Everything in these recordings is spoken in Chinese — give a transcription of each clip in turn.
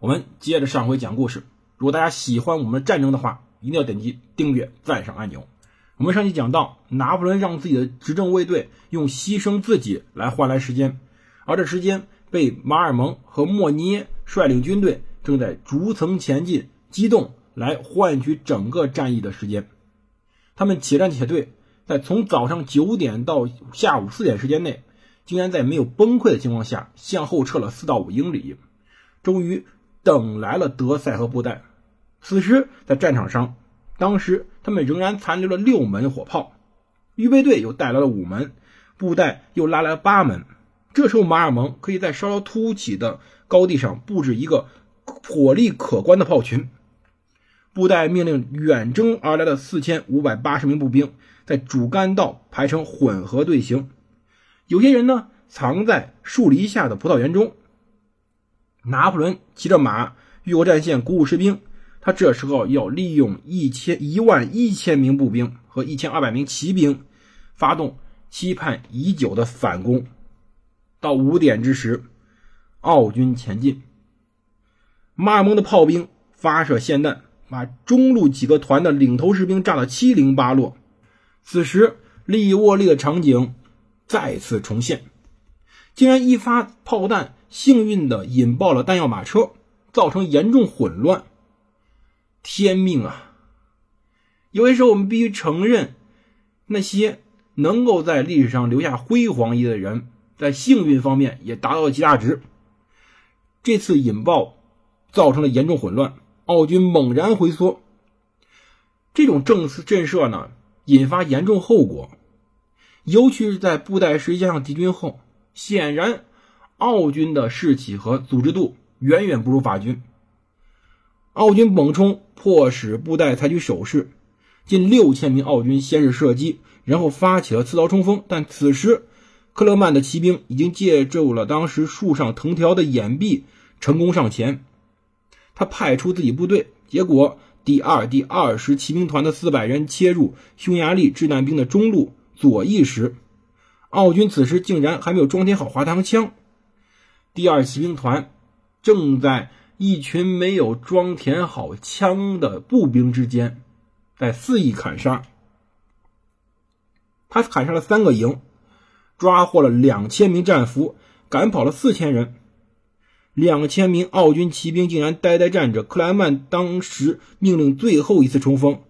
我们接着上回讲故事。如果大家喜欢我们的战争的话，一定要点击订阅、赞赏按钮。我们上期讲到，拿破仑让自己的执政卫队用牺牲自己来换来时间，而这时间被马尔蒙和莫尼耶率领军队正在逐层前进、机动来换取整个战役的时间。他们且战且退，在从早上九点到下午四点时间内，竟然在没有崩溃的情况下向后撤了四到五英里，终于等来了德塞和布袋。此时在战场上。当时他们仍然残留了六门火炮，预备队又带来了五门，布袋又拉来了八门。这时候马尔蒙可以在稍稍凸起的高地上布置一个火力可观的炮群。布袋命令远征而来的四千五百八十名步兵在主干道排成混合队形，有些人呢藏在树篱下的葡萄园中。拿破仑骑着马越过战线，鼓舞士兵。他这时候要利用一千一万一千名步兵和一千二百名骑兵，发动期盼已久的反攻。到五点之时，奥军前进。马尔蒙的炮兵发射霰弹，把中路几个团的领头士兵炸得七零八落。此时，利沃利的场景再次重现，竟然一发炮弹幸运的引爆了弹药马车，造成严重混乱。天命啊！有些时候我们必须承认，那些能够在历史上留下辉煌一的人，在幸运方面也达到了极大值。这次引爆造成了严重混乱，奥军猛然回缩。这种正次震慑呢，引发严重后果，尤其是在布袋实际上敌军后，显然奥军的士气和组织度远远不如法军。奥军猛冲，迫使布袋采取守势。近六千名奥军先是射击，然后发起了刺刀冲锋。但此时，克勒曼的骑兵已经借助了当时树上藤条的掩蔽，成功上前。他派出自己部队，结果第二、第二十骑兵团的四百人切入匈牙利掷弹兵的中路左翼时，奥军此时竟然还没有装填好滑膛枪。第二骑兵团正在。一群没有装填好枪的步兵之间，在肆意砍杀。他砍杀了三个营，抓获了两千名战俘，赶跑了四千人。两千名奥军骑兵竟然呆呆站着。克莱曼当时命令最后一次冲锋，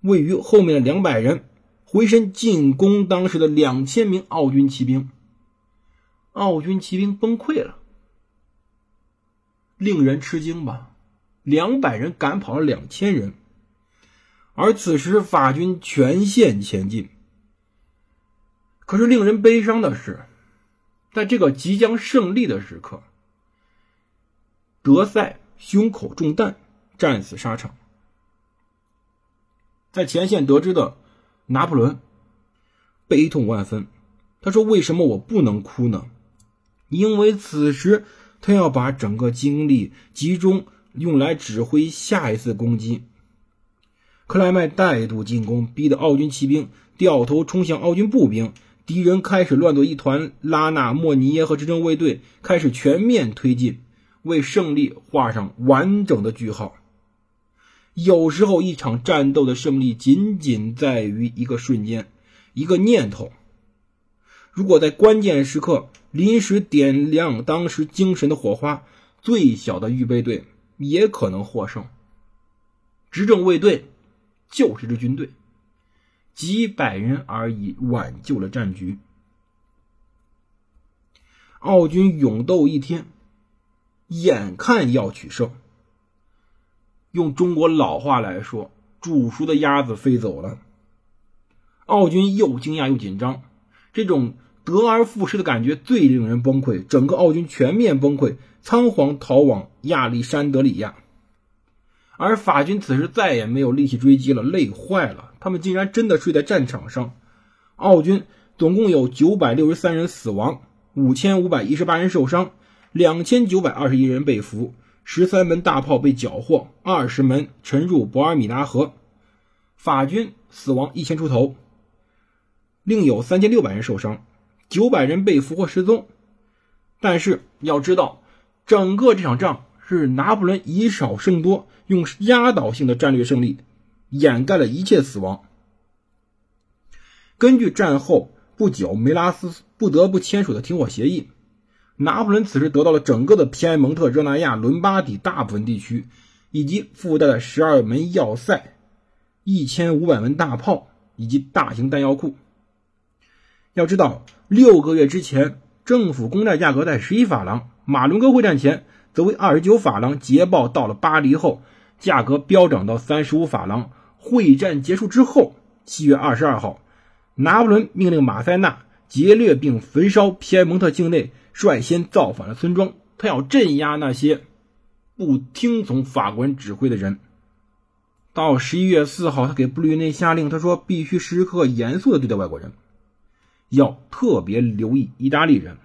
位于后面的两百人回身进攻当时的两千名奥军骑兵。奥军骑兵崩溃了。令人吃惊吧？两百人赶跑了两千人，而此时法军全线前进。可是令人悲伤的是，在这个即将胜利的时刻，德塞胸口中弹，战死沙场。在前线得知的拿破仑悲痛万分，他说：“为什么我不能哭呢？因为此时。”他要把整个精力集中用来指挥下一次攻击。克莱麦带度进攻，逼得奥军骑兵掉头冲向奥军步兵，敌人开始乱作一团。拉纳、莫尼耶和执政卫队开始全面推进，为胜利画上完整的句号。有时候，一场战斗的胜利仅仅在于一个瞬间，一个念头。如果在关键时刻临时点亮当时精神的火花，最小的预备队也可能获胜。执政卫队就是支军队，几百人而已，挽救了战局。奥军勇斗一天，眼看要取胜。用中国老话来说，煮熟的鸭子飞走了。奥军又惊讶又紧张，这种。得而复失的感觉最令人崩溃，整个奥军全面崩溃，仓皇逃往亚历山德里亚。而法军此时再也没有力气追击了，累坏了，他们竟然真的睡在战场上。奥军总共有九百六十三人死亡，五千五百一十八人受伤，两千九百二十一人被俘，十三门大炮被缴获，二十门沉入博尔米纳河。法军死亡一千出头，另有三千六百人受伤。九百人被俘或失踪，但是要知道，整个这场仗是拿破仑以少胜多，用压倒性的战略胜利掩盖了一切死亡。根据战后不久梅拉斯不得不签署的停火协议，拿破仑此时得到了整个的皮埃蒙特、热那亚、伦巴底大部分地区，以及附带的十二门要塞、一千五百门大炮以及大型弹药库。要知道。六个月之前，政府公债价格在十一法郎，马伦哥会战前则为二十九法郎。捷报到了巴黎后，价格飙涨到三十五法郎。会战结束之后，七月二十二号，拿破仑命令马塞纳劫掠并焚烧皮埃蒙特境内率先造反的村庄，他要镇压那些不听从法国人指挥的人。到十一月四号，他给布吕内下令，他说必须时刻严肃地对待外国人。要特别留意意大利人、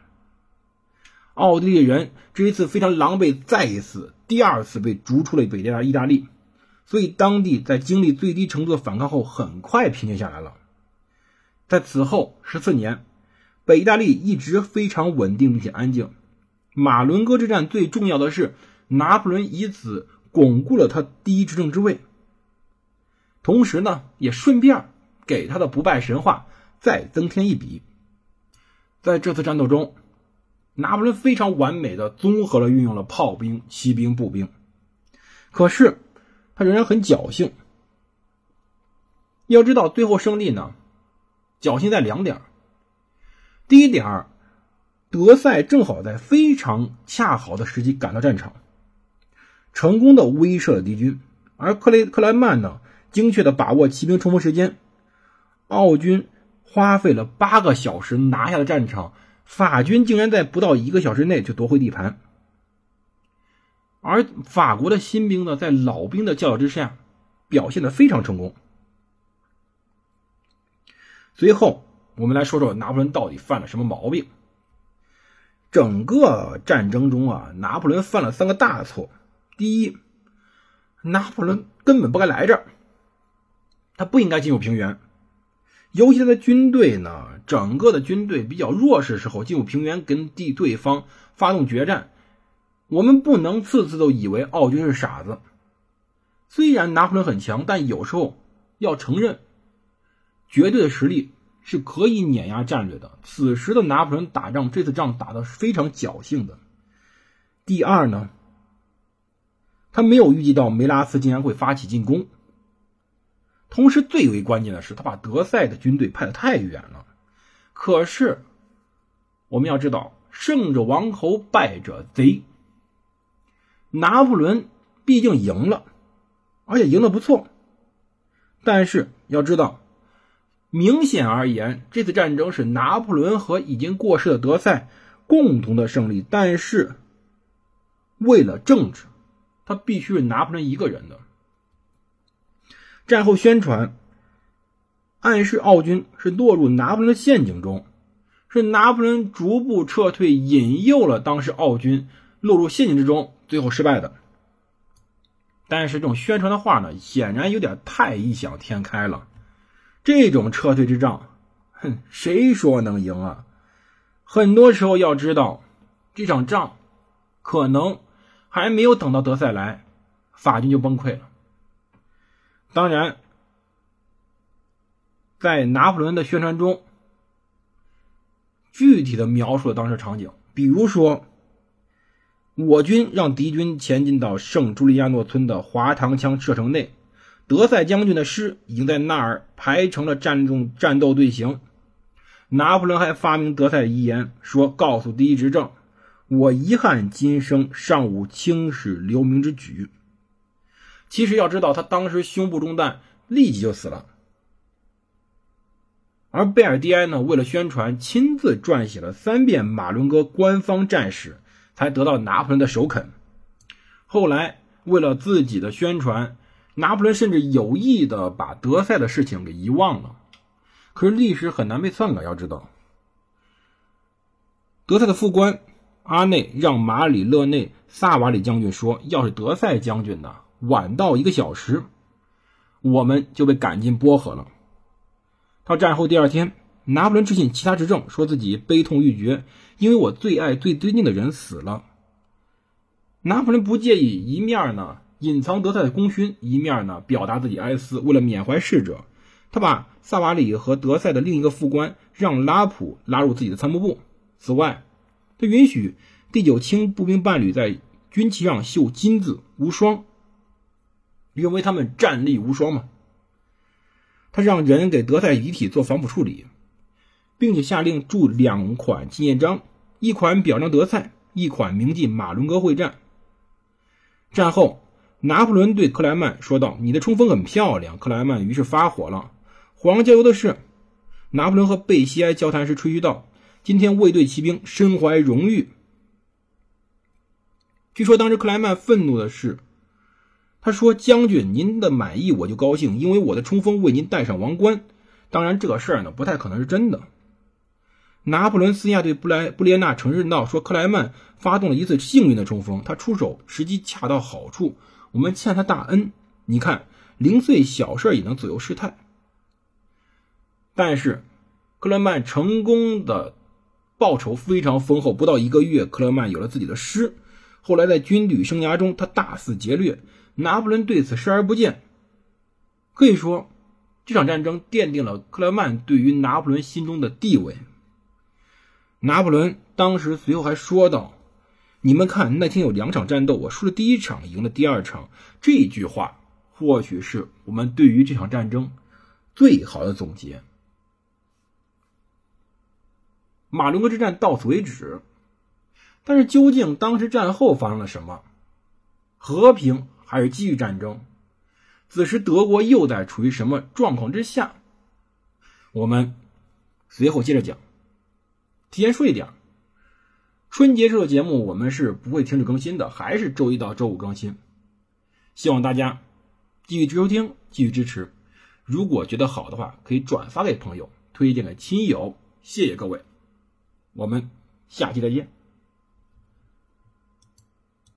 奥地利人。这一次非常狼狈，再一次、第二次被逐出了北意大利，所以当地在经历最低程度的反抗后，很快平静下来了。在此后十四年，北意大利一直非常稳定并且安静。马伦哥之战最重要的是，拿破仑以此巩固了他第一执政之位，同时呢，也顺便给他的不败神话。再增添一笔，在这次战斗中，拿破仑非常完美的综合了运用了炮兵、骑兵、步兵，可是他仍然很侥幸。要知道，最后胜利呢，侥幸在两点。第一点，德赛正好在非常恰好的时机赶到战场，成功的威慑了敌军，而克雷克莱曼呢，精确的把握骑兵冲锋时间，奥军。花费了八个小时拿下了战场，法军竟然在不到一个小时内就夺回地盘。而法国的新兵呢，在老兵的教导之下，表现的非常成功。随后，我们来说说拿破仑到底犯了什么毛病。整个战争中啊，拿破仑犯了三个大错。第一，拿破仑根本不该来这儿，他不应该进入平原。尤其他的军队呢，整个的军队比较弱势时候进入平原跟地对方发动决战，我们不能次次都以为奥军是傻子。虽然拿破仑很强，但有时候要承认，绝对的实力是可以碾压战略的。此时的拿破仑打仗，这次仗打的是非常侥幸的。第二呢，他没有预计到梅拉斯竟然会发起进攻。同时，最为关键的是，他把德赛的军队派得太远了。可是，我们要知道，胜者王侯，败者贼。拿破仑毕竟赢了，而且赢得不错。但是要知道，明显而言，这次战争是拿破仑和已经过世的德赛共同的胜利。但是，为了政治，他必须是拿破仑一个人的。战后宣传暗示奥军是落入拿破仑的陷阱中，是拿破仑逐步撤退引诱了当时奥军落入陷阱之中，最后失败的。但是这种宣传的话呢，显然有点太异想天开了。这种撤退之仗，哼，谁说能赢啊？很多时候要知道，这场仗可能还没有等到德赛来，法军就崩溃了。当然，在拿破仑的宣传中，具体的描述了当时场景。比如说，我军让敌军前进到圣朱利亚诺村的滑膛枪射程内，德赛将军的师已经在那儿排成了战中战斗队形。拿破仑还发明德赛的遗言，说：“告诉第一执政，我遗憾今生尚无青史留名之举。”其实要知道，他当时胸部中弹，立即就死了。而贝尔蒂埃呢，为了宣传，亲自撰写了三遍马伦哥官方战史，才得到拿破仑的首肯。后来，为了自己的宣传，拿破仑甚至有意的把德赛的事情给遗忘了。可是历史很难被篡改，要知道，德赛的副官阿内让马里勒内萨瓦里将军说：“要是德赛将军呢晚到一个小时，我们就被赶进波河了。”到战后第二天，拿破仑致信其他执政，说自己悲痛欲绝，因为我最爱、最尊敬的人死了。拿破仑不介意一面呢隐藏德赛的功勋，一面呢表达自己哀思。为了缅怀逝者，他把萨瓦里和德赛的另一个副官让拉普拉入自己的参谋部。此外，他允许第九轻步兵伴侣在军旗上绣金字无双，因为他们战力无双嘛。他让人给德赛遗体做防腐处理，并且下令铸两款纪念章，一款表彰德赛，一款铭记马伦哥会战。战后，拿破仑对克莱曼说道：“你的冲锋很漂亮。”克莱曼于是发火了。火上浇油的是，拿破仑和贝西埃交谈时吹嘘道：“今天卫队骑兵身怀荣誉。”据说当时克莱曼愤怒的是。他说：“将军，您的满意我就高兴，因为我的冲锋为您戴上王冠。当然，这个事儿呢不太可能是真的。”拿破仑私下对布莱布列纳承认道：“说克莱曼发动了一次幸运的冲锋，他出手时机恰到好处，我们欠他大恩。你看，零碎小事也能左右事态。”但是，克莱曼成功的报酬非常丰厚，不到一个月，克莱曼有了自己的师。后来在军旅生涯中，他大肆劫掠。拿破仑对此视而不见，可以说，这场战争奠定了克莱曼对于拿破仑心中的地位。拿破仑当时随后还说道：“你们看，那天有两场战斗，我输了第一场，赢了第二场。”这句话或许是我们对于这场战争最好的总结。马伦格之战到此为止，但是究竟当时战后发生了什么？和平？还是继续战争？此时德国又在处于什么状况之下？我们随后接着讲。提前说一点，春节时的节目我们是不会停止更新的，还是周一到周五更新。希望大家继续收听，继续支持。如果觉得好的话，可以转发给朋友，推荐给亲友。谢谢各位，我们下期再见。